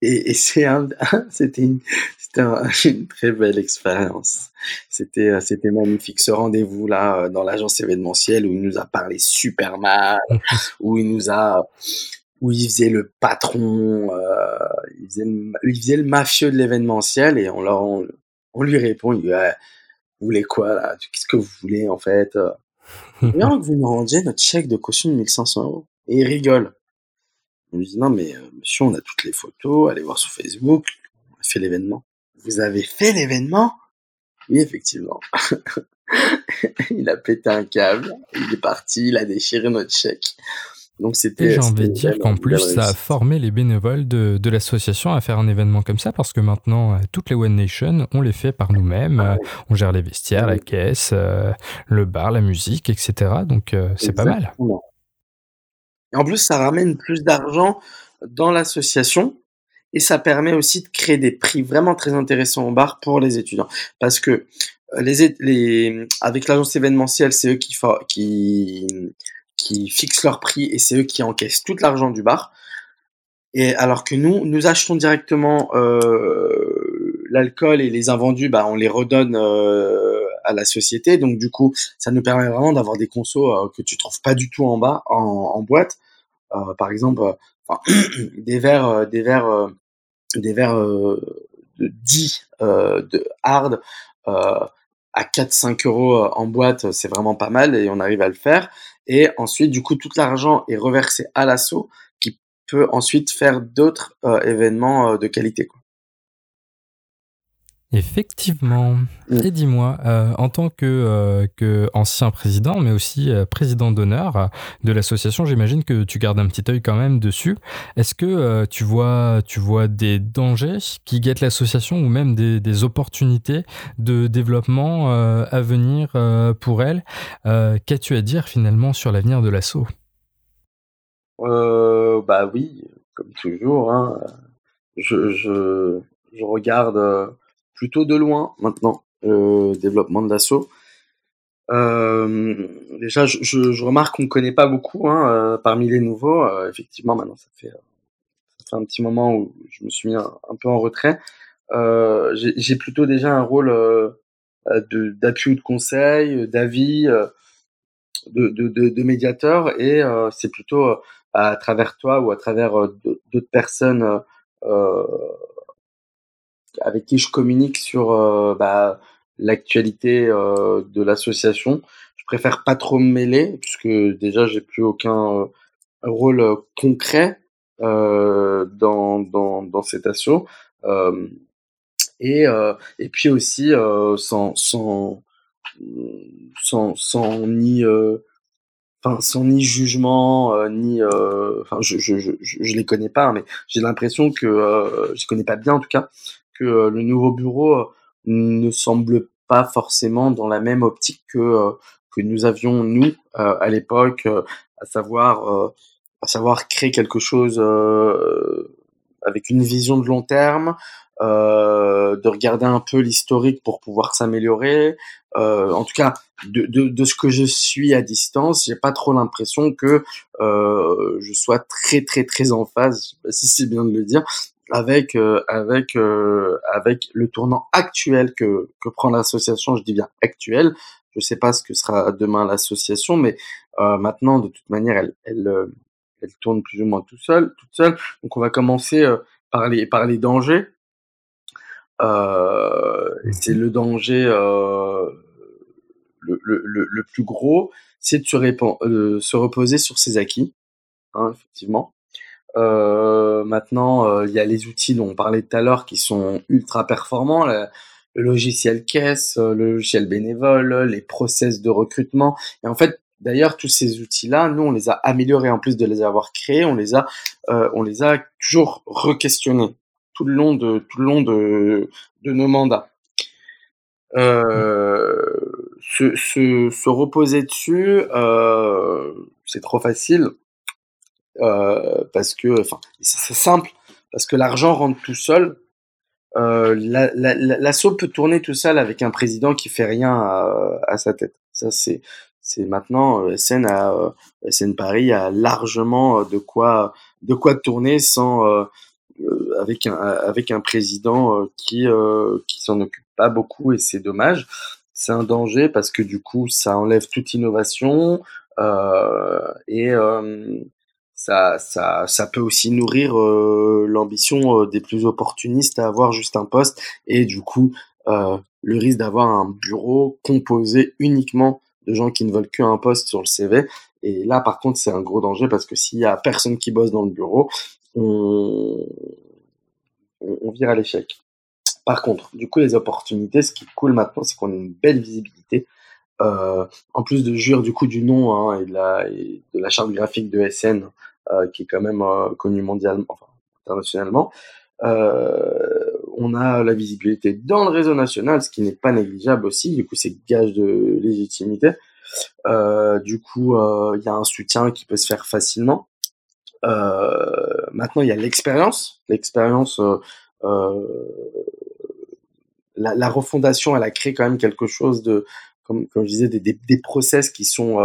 et, et, c'est un, <laughs> c'était une, c'était <laughs> une très belle expérience. C'était, c'était magnifique ce rendez-vous là dans l'agence événementielle où il nous a parlé super mal, où il nous a, où il faisait le patron, euh, il, faisait le, il faisait le mafieux de l'événementiel et on leur, on, lui répond, il dit, vous voulez quoi là? Qu'est-ce que vous voulez en fait? <laughs> Bien que vous nous rendiez notre chèque de caution de 1500 euros. Et il rigole. On lui dit non mais euh, monsieur, on a toutes les photos, allez voir sur Facebook, on a fait l'événement. Vous avez fait l'événement? Oui, effectivement. <laughs> il a pété un câble, il est parti, il a déchiré notre chèque. Donc c'était. J'ai envie de dire qu'en plus, ça a formé les bénévoles de, de l'association à faire un événement comme ça, parce que maintenant, euh, toutes les One Nation, on les fait par nous-mêmes. Ah euh, on gère les vestiaires, la caisse, euh, le bar, la musique, etc. Donc c'est pas mal. Et en plus, ça ramène plus d'argent dans l'association et ça permet aussi de créer des prix vraiment très intéressants au bar pour les étudiants. Parce que les, les, avec l'agence événementielle, c'est eux qui, qui, qui fixent leur prix et c'est eux qui encaissent tout l'argent du bar. Et alors que nous, nous achetons directement euh, l'alcool et les invendus, bah, on les redonne euh, à la société. Donc du coup, ça nous permet vraiment d'avoir des consos euh, que tu trouves pas du tout en bas, en, en boîte. Euh, par exemple, <clears throat> des verres, des verres, des verres de 10 de hard à 4-5 euros en boîte, c'est vraiment pas mal et on arrive à le faire. Et ensuite, du coup, tout l'argent est reversé à l'assaut qui peut ensuite faire d'autres euh, événements euh, de qualité. Quoi. Effectivement. Mm. Et dis-moi, euh, en tant que, euh, que, ancien président, mais aussi euh, président d'honneur de l'association, j'imagine que tu gardes un petit œil quand même dessus. Est-ce que tu, vois, tu vois des dangers qui guettent l'association ou même des, des, opportunités de développement à venir pour elle? Qu'as-tu à dire finalement sur l'avenir de l'asso? Bah oui, comme toujours. Hein. Je, je, je regarde plutôt de loin maintenant le développement de l'assaut. Euh, déjà, je, je, remarque qu'on ne connaît pas beaucoup hein, euh, parmi les nouveaux. Euh, effectivement, maintenant, ça fait, ça fait un petit moment où je me suis mis un, peu en retrait. J'ai plutôt déjà un rôle d'appui ou de conseil, d'avis, de, de, de, de, médiateur, et c'est plutôt à travers toi ou à travers d'autres personnes avec qui je communique sur euh, bah, l'actualité euh, de l'association. Je préfère pas trop me mêler puisque déjà j'ai plus aucun euh, rôle concret dans, dans, dans cet assaut. et, et puis aussi sans, sans, sans, sans ni sans ni jugement ni je, je, je, je les connais pas mais j'ai l'impression que je connais pas bien en tout cas que euh, le nouveau bureau euh, ne semble pas forcément dans la même optique que euh, nous avions nous à l'époque, à savoir à créer quelque chose avec une vision de long terme, de regarder un peu l'historique pour pouvoir s'améliorer. En tout cas, de, de, ce que je suis à distance, j'ai pas trop l'impression que je sois très très très en phase, si c'est bien de le dire, avec euh, avec euh, avec le tournant actuel que que prend l'association. Je dis bien actuel. Je sais pas ce que sera demain l'association, mais euh, maintenant de toute manière elle elle elle tourne plus ou moins tout seul, toute seule. Donc on va commencer par les par les dangers. c'est le danger le, le, le, plus gros, c'est de se, se reposer sur ses acquis, hein, effectivement. Euh, maintenant, euh, il y a les outils dont on parlait tout à l'heure qui sont ultra performants. Le, logiciel caisse, euh, le logiciel bénévole, les process de recrutement. Et en fait, d'ailleurs, tous ces outils-là, nous, on les a améliorés en plus de les avoir créés. On les a, on les a toujours re-questionnés tout le long de tout le long de, nos mandats. Se, se, se, reposer dessus, c'est trop facile. Euh, parce que, enfin, c'est simple, parce que l'argent rentre tout seul. Euh, l'assaut la, la, peut tourner tout seul avec un président qui fait rien à, à sa tête. Ça, c'est c'est maintenant SN a SN Paris a largement de quoi de quoi tourner sans avec un avec un président qui qui s'en occupe pas beaucoup et c'est dommage. C'est un danger parce que du coup ça enlève toute innovation et ça, ça, ça peut aussi nourrir euh, l'ambition euh, des plus opportunistes à avoir juste un poste et du coup euh, le risque d'avoir un bureau composé uniquement de gens qui ne veulent qu'un poste sur le CV. Et là, par contre, c'est un gros danger parce que s'il y a personne qui bosse dans le bureau, on, on, vire à l'échec. Par contre, du coup, les opportunités, ce qui est cool maintenant, c'est qu'on a une belle visibilité. Euh, en plus de jure du coup du nom hein, et, de la, et de la charte graphique de SN, euh, qui est quand même euh, connu mondialement, enfin internationalement. On a la visibilité dans le réseau national, ce qui n'est pas négligeable aussi. Du coup, c'est gage de légitimité. Euh, du coup, il y a un soutien qui peut se faire facilement. Euh, maintenant, il y a l'expérience. L'expérience, la, la, refondation, elle a créé quand même quelque chose de, comme, je disais, des, process qui sont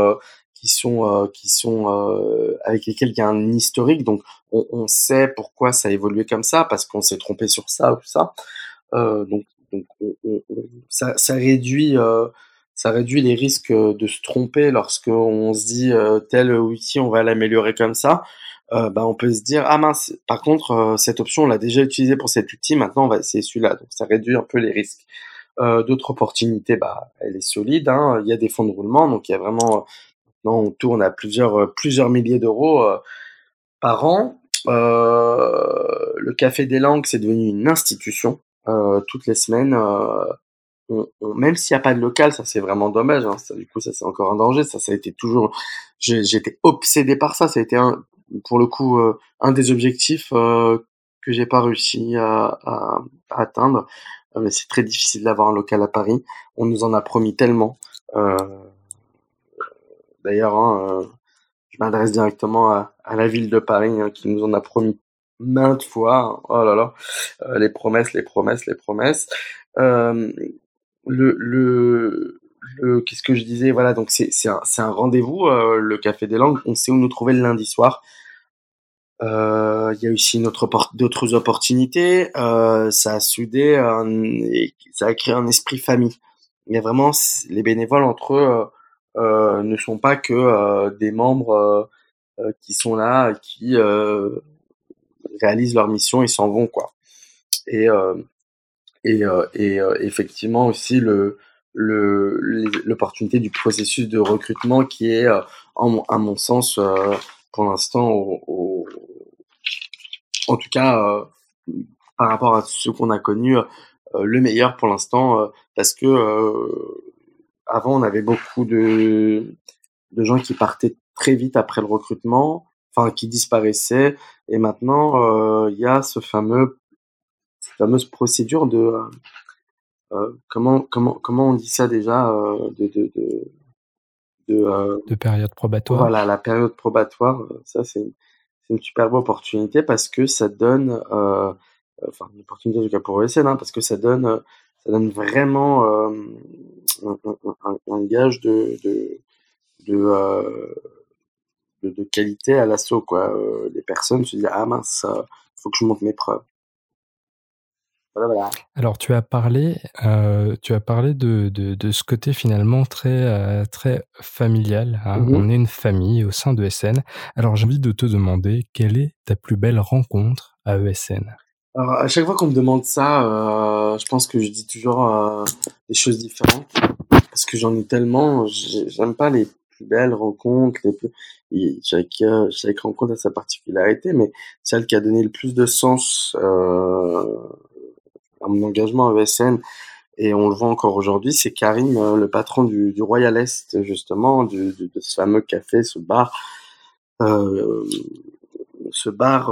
qui sont euh, qui sont euh, avec lesquels il y a un historique. Donc on, sait pourquoi ça a évolué comme ça parce qu'on s'est trompé sur ça ou ça. Euh, donc donc on, ça, réduit ça réduit les risques de se tromper lorsque on se dit tel outil on va l'améliorer comme ça. Euh, bah, on peut se dire ah mince par contre cette option on l'a déjà utilisée pour cet outil maintenant on va essayer celui-là. Donc ça réduit un peu les risques euh, d'autres opportunités bah elle est solide hein. il y a des fonds de roulement donc il y a vraiment on tourne à plusieurs, euh, plusieurs milliers d'euros euh, par an. Euh, le Café des Langues, c'est devenu une institution. toutes les semaines, même s'il n'y a pas de local, ça c'est vraiment dommage. Hein. du coup, ça c'est encore un danger. Ça, ça a été toujours. J'étais obsédé par ça. Ça a été un, pour le coup un des objectifs que j'ai pas réussi à, à atteindre. Mais c'est très difficile d'avoir un local à Paris. On nous en a promis tellement. Euh, D'ailleurs, hein, euh, je m'adresse directement à, la ville de Paris hein, qui nous en a promis maintes fois. Oh là là, euh, les promesses, les promesses, les promesses. Le, le, le qu'est-ce que je disais? Voilà, donc c'est c'est un, un rendez-vous, le Café des Langues. On sait où nous trouver le lundi soir. Il y a aussi d'autres opportunités. ça a soudé, et ça a créé un esprit famille. Il y a vraiment les bénévoles entre eux euh, ne sont pas que euh, des membres euh, qui sont là, qui réalisent leur mission et s'en vont quoi. Et et, et effectivement aussi le l'opportunité du processus de recrutement qui est, à mon sens, pour l'instant, au, en tout cas, par rapport à ce qu'on a connu, le meilleur pour l'instant, parce que avant, on avait beaucoup de, de gens qui partaient très vite après le recrutement, enfin qui disparaissaient. Et maintenant, euh, il y a ce fameux, cette fameuse procédure de euh, euh, comment comment comment on dit ça déjà de de de, de, de période probatoire. Voilà, la période probatoire. Ça, c'est une superbe opportunité parce que ça donne, enfin une opportunité en tout cas pour ESN, hein, parce que ça donne ça donne vraiment euh, un, gage de de de, euh, de, qualité à l'assaut quoi. Euh, les personnes se disent ah mince, faut que je monte mes preuves. Voilà, voilà. Alors tu as parlé, euh, tu as parlé de, de, de, ce côté finalement très euh, très familial. Hein. Mm -hmm. On est une famille au sein de SN. Alors j'ai envie de te demander quelle est ta plus belle rencontre à ESN. Alors, à chaque fois qu'on me demande ça, euh, je pense que je dis toujours euh, des choses différentes parce que j'en ai tellement. J'aime pas les plus belles rencontres, les plus. chaque, chaque rencontre a sa particularité, mais celle qui a donné le plus de sens euh, à mon engagement à ESN, et on le voit encore aujourd'hui, c'est Karim, euh, le patron du, Royal Est, justement, de, ce fameux café, ce bar. Euh, ce bar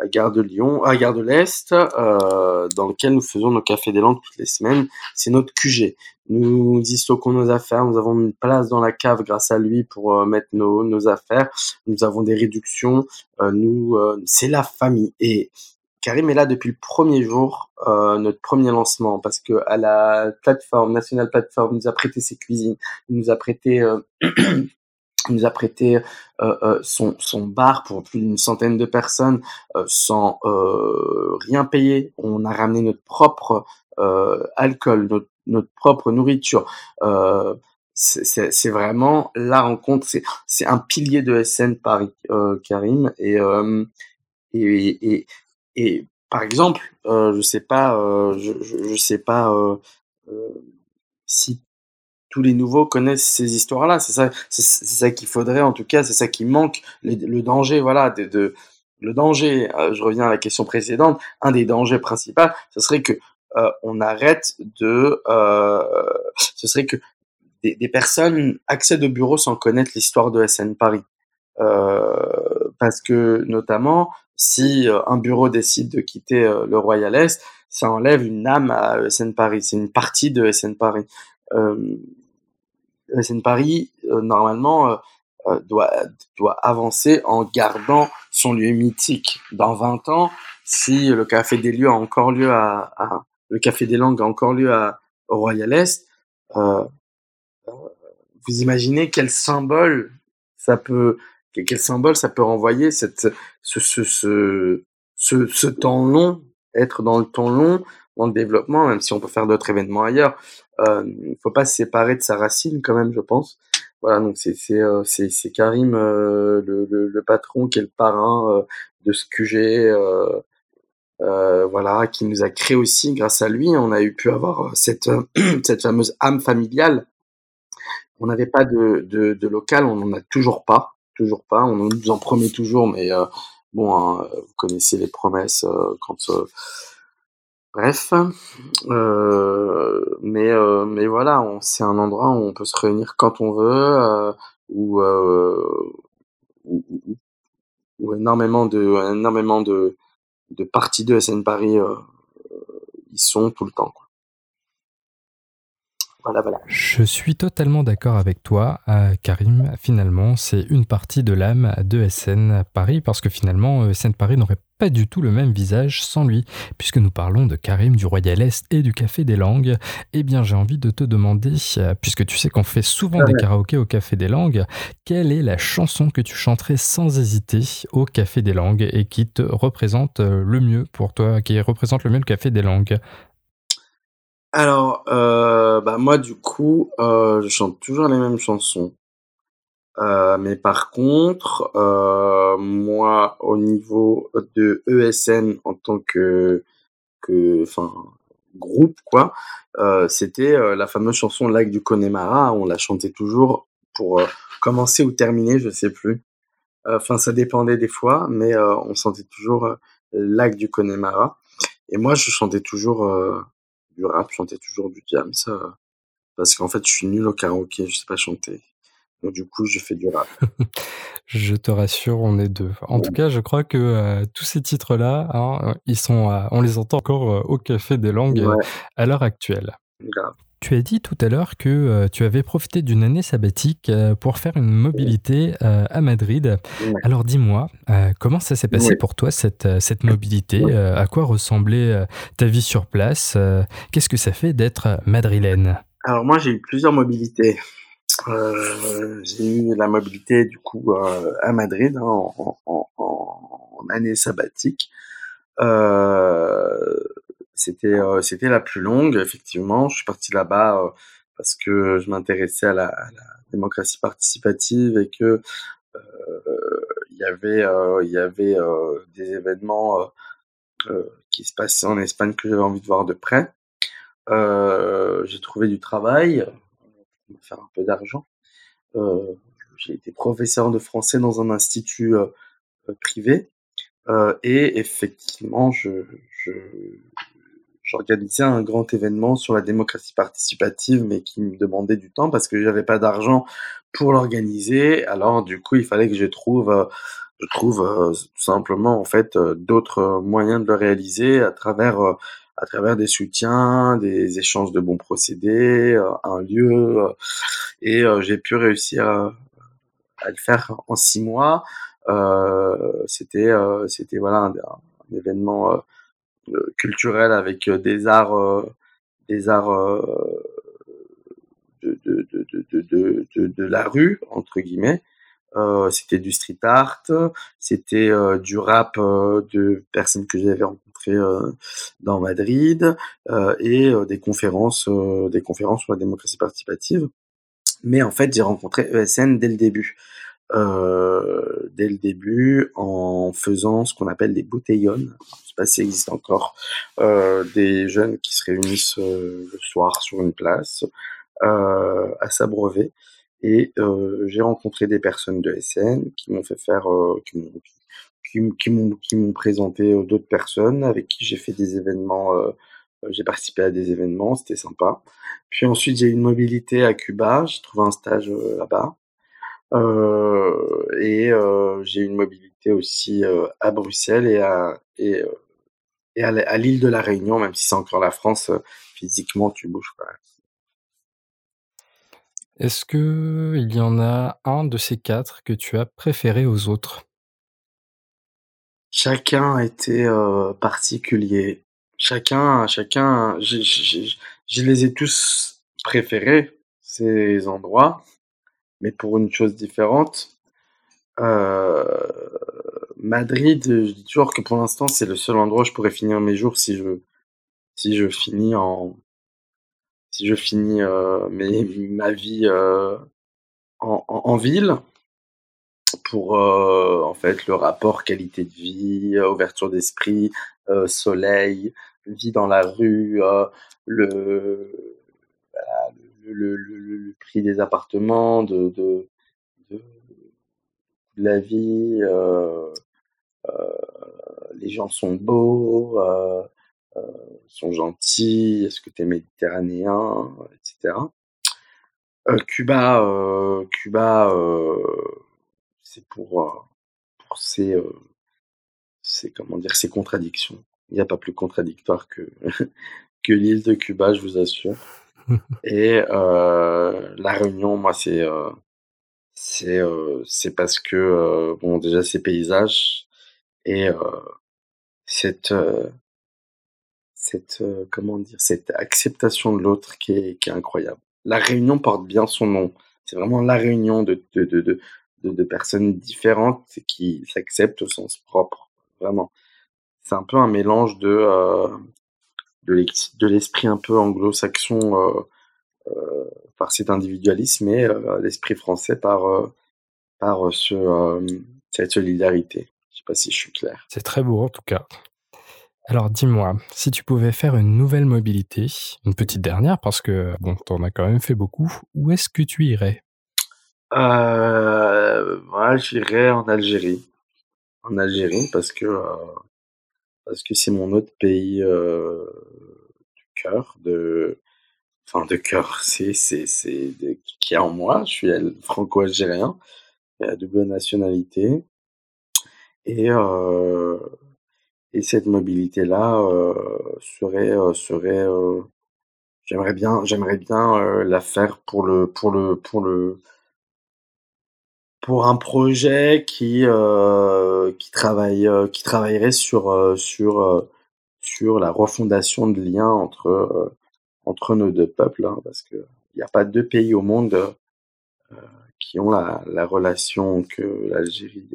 à Gare de Lyon, à Gare de l'Est, euh, dans lequel nous faisons nos cafés des langues toutes les semaines. C'est notre QG. Nous y stockons nos affaires. Nous avons une place dans la cave grâce à lui pour euh, mettre nos, affaires. Nous avons des réductions. Euh, nous, euh, c'est la famille. Et Karim est là depuis le premier jour, euh, notre premier lancement, parce que à la plateforme, National Platform, nous a prêté ses cuisines, nous a prêté, euh, <clears throat> nous a prêté euh, son, son bar pour plus d'une centaine de personnes sans rien payer. On a ramené notre propre alcool, notre, notre propre nourriture. C'est vraiment la rencontre, c'est un pilier de SN Paris, Karim, et, et, et par exemple, euh, je sais pas, euh, je, sais pas euh, si tous les nouveaux connaissent ces histoires-là. C'est ça, c'est ça qu'il faudrait en tout cas, c'est ça qui manque, le, danger, voilà, de, le danger. je reviens à la question précédente. Un des dangers principaux, ce serait que on arrête de, ce serait que des, des personnes accèdent au bureau sans connaître l'histoire de SN Paris. Euh, parce que notamment, si euh, un bureau décide de quitter euh, le Royal Est, ça enlève une âme à SN Paris. C'est une partie de SN Paris. SN Paris, normalement, doit, doit avancer en gardant son lieu mythique. Dans 20 ans, si le Café des Lieux a encore lieu à, à le Café des Langues a encore lieu à, au Royal Est, euh, vous imaginez quel symbole ça peut quel symbole ça peut renvoyer cette ce ce ce ce, temps long être dans le temps long dans le développement même si on peut faire d'autres événements ailleurs. Euh, il faut pas se séparer de sa racine quand même je pense. Voilà donc c'est c'est euh, c'est Karim euh, le, le le patron qui est le parrain euh, de ce QG euh, euh, voilà qui nous a créé aussi grâce à lui. On a eu pu avoir euh, cette euh, <clears throat> cette fameuse âme familiale. On n'avait pas de, de, de local, on n'en a toujours pas, toujours pas. On nous en promet toujours, mais euh, bon, hein, vous connaissez les promesses euh, quand. euh, bref, mais mais voilà, c'est un endroit où on peut se réunir quand on veut, où, où, énormément de énormément de de parties de SN Paris y sont tout le temps. Quoi. Voilà, voilà. Je suis totalement d'accord avec toi, euh, Karim. Finalement, c'est une partie de l'âme de SN Paris, parce que finalement, euh, SN Paris n'aurait pas du tout le même visage sans lui. Puisque nous parlons de Karim, du Royal Est et du Café des Langues, eh bien, j'ai envie de te demander, euh, puisque tu sais qu'on fait souvent des Ouais. karaokés au Café des Langues, quelle est la chanson que tu chanterais sans hésiter au Café des Langues et qui te représente le mieux pour toi, qui représente le mieux le Café des Langues? Alors, euh, bah moi du coup, euh, je chante toujours les mêmes chansons. Euh, mais par contre, euh, moi au niveau de ESN en tant que que, groupe quoi, euh, c'était euh, la fameuse chanson Lac du Connemara. On la chantait toujours pour commencer ou terminer, je sais plus. Enfin, ça dépendait des fois, mais on chantait toujours Lac du Connemara. Et moi, je chantais toujours du rap, je chantais toujours du jam, ça, parce qu'en fait, je suis nul au karaoké, je sais pas chanter. Donc du coup, je fais du rap. <laughs> Je te rassure, on est deux. En tout cas, je crois que euh, tous ces titres-là, hein, ils sont, euh, on les entend encore euh, au Café des Langues Ouais, à l'heure actuelle. grave. Tu as dit tout à l'heure que euh, tu avais profité d'une année sabbatique euh, pour faire une mobilité euh, à Madrid. Ouais. Alors dis-moi, comment ça s'est passé Ouais. pour toi cette, cette mobilité Ouais. À quoi ressemblait ta vie sur place Qu'est-ce que ça fait d'être madrilène? Alors moi, j'ai eu plusieurs mobilités. J'ai eu la mobilité du coup à Madrid hein, en, en, en, en année sabbatique. Euh, c'était euh, c'était la plus longue effectivement. Je suis parti là-bas euh, parce que je m'intéressais à la, démocratie participative et que euh, il y avait il y avait des événements qui se passaient en Espagne que j'avais envie de voir de près. J'ai trouvé du travail, pour me faire un peu d'argent. J'ai été professeur de français dans un institut privé et effectivement, je j'organisais un grand événement sur la démocratie participative, mais qui me demandait du temps parce que j'avais pas d'argent pour l'organiser. Alors du coup, il fallait que je trouve, euh, je trouve euh, tout simplement en fait euh, d'autres moyens de le réaliser à travers à travers des soutiens, des échanges de bons procédés, un lieu, et j'ai pu réussir à, le faire en six mois. C'était c'était voilà un événement culturel avec des arts, des arts de, de, de, de, de, la rue entre guillemets. Euh, c'était du street art, c'était euh, du rap euh, de personnes que j'avais rencontrées dans Madrid et des conférences, des conférences sur la démocratie participative. Mais en fait, j'ai rencontré ESN dès le début. Dès le début, en faisant ce qu'on appelle des bouteillonnes. Je sais pas si existe encore. des jeunes qui se réunissent le soir sur une place à s'abreuver et euh, j'ai rencontré des personnes de SN qui m'ont fait faire, euh, qui m'ont qui, qui m'ont présenté euh, d'autres personnes avec qui j'ai fait des événements. Euh, j'ai participé à des événements, c'était sympa. Puis ensuite j'ai eu une mobilité à Cuba, j'ai trouvé un stage là-bas. Et j'ai eu une mobilité aussi à Bruxelles et à et, et à l'île de la Réunion, même si c'est encore la France, physiquement tu bouges pas. Est-ce qu'il y en a un de ces quatre que tu as préféré aux autres? Chacun était, euh, particulier. Chacun chacun je les ai tous préférés, ces endroits, mais pour une chose différente. Euh, Madrid, je dis toujours que pour l'instant, c'est le seul endroit où je pourrais finir mes jours si je si je finis en si je finis euh, ma vie euh, en, en, ville pour euh, en fait le rapport qualité de vie, ouverture d'esprit, soleil, vie dans la rue, le, le, prix des appartements, de, de, la vie, les gens sont beaux, euh, sont gentils, est-ce que tu es méditerranéen, etc. Euh, Cuba, euh, Cuba, c'est pour, pour ses, comment dire, contradictions. Il n'y a pas plus contradictoire que <laughs> que l'île de Cuba, je vous assure. Et la Réunion, moi, c'est c'est c'est parce que bon, déjà ces paysages et cette cette euh, comment dire cette acceptation de l'autre qui est, qui est incroyable. La réunion porte bien son nom. C'est vraiment la réunion de de, de, de, de, personnes différentes qui s'acceptent au sens propre. Vraiment. C'est un peu un mélange de euh, de l'esprit un peu anglo-saxon euh, euh, par cet individualisme et euh, l'esprit français par par ce cette solidarité. Je sais pas si je suis clair. C'est très beau en tout cas. Alors dis-moi, si tu pouvais faire une nouvelle mobilité, une petite dernière parce que bon, t'en as quand même fait beaucoup, où est-ce que tu irais? Euh, Moi, j'irais en Algérie. En Algérie parce que euh, parce que c'est mon autre pays euh, du cœur, de enfin de cœur, c'est c'est c'est qui est en moi. Je suis franco-algérien, à double nationalité et euh, et cette mobilité-là euh, serait euh, serait j'aimerais bien j'aimerais bien la faire pour le pour le pour le pour un projet qui qui travaille qui travaillerait sur sur sur la refondation de liens entre entre nos deux peuples hein, parce que il n'y a pas deux pays au monde qui ont la, la relation que l'Algérie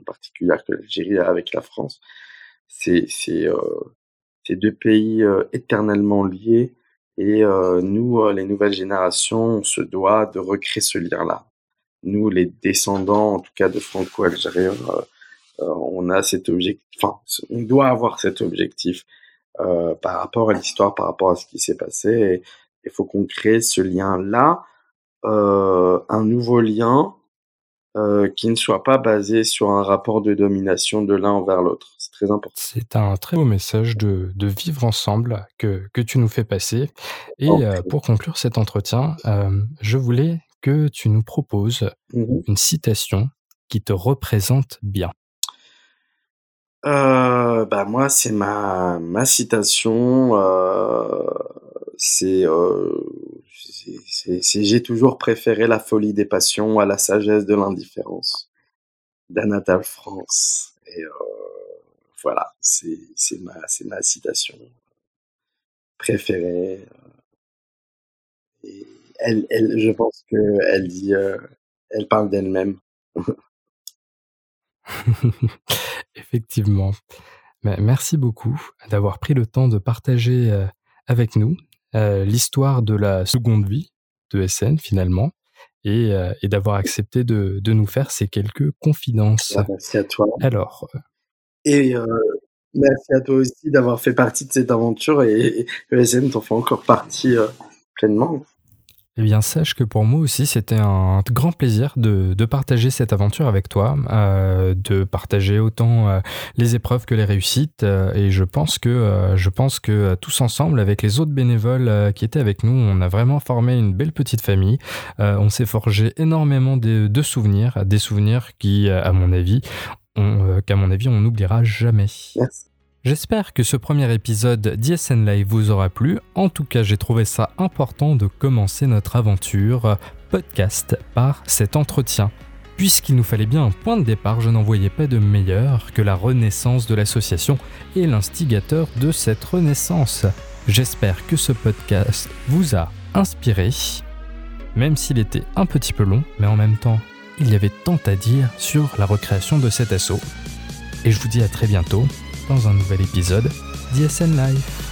en particulier que l'Algérie a avec la France c'est c'est euh, deux pays euh, éternellement liés et euh, nous, les nouvelles générations, on se doit de recréer ce lien-là. Nous, les descendants, en tout cas de franco-algériens, on a cet objectif, enfin, on doit avoir cet objectif par rapport à l'histoire, par rapport à ce qui s'est passé. Il faut qu'on crée ce lien-là, un nouveau lien euh, qui ne soit pas basé sur un rapport de domination de l'un envers l'autre. C'est très important. C'est un très beau message de, de vivre ensemble que, que tu nous fais passer. Et euh, pour conclure cet entretien, euh, je voulais que tu nous proposes mmh une citation qui te représente bien. Euh, bah moi, c'est ma, ma citation. c'est j'ai toujours préféré la folie des passions à la sagesse de l'indifférence d'Anatole France. Et euh, voilà, c'est ma, ma citation préférée. Et elle, elle, je pense qu'elle dit, euh, elle parle d'elle-même. <laughs> Effectivement. Merci beaucoup d'avoir pris le temps de partager euh, avec nous euh, l'histoire de la seconde vie de SN finalement et, et d'avoir accepté de, de, nous faire ces quelques confidences. Ah, merci à toi. Alors. Et merci à toi aussi d'avoir fait partie de cette aventure et, que SN t'en fait encore partie pleinement. Eh bien, sache que pour moi aussi, c'était un grand plaisir de, de, partager cette aventure avec toi, euh, de partager autant euh, les épreuves que les réussites. Euh, et je pense que, euh, je pense que tous ensemble, avec les autres bénévoles qui étaient avec nous, on a vraiment formé une belle petite famille. on s'est forgé énormément de, de, souvenirs, des souvenirs qui, à mon avis, qu'à mon avis, on n'oubliera jamais. Merci. J'espère que ce premier épisode d'ISN Live vous aura plu. En tout cas, j'ai trouvé ça important de commencer notre aventure podcast par cet entretien. Puisqu'il nous fallait bien un point de départ, je n'en voyais pas de meilleur que la renaissance de l'association et l'instigateur de cette renaissance. J'espère que ce podcast vous a inspiré, même s'il était un petit peu long, mais en même temps, il y avait tant à dire sur la recréation de cet assaut. Et je vous dis à très bientôt dans un nouvel épisode d'ISN Life.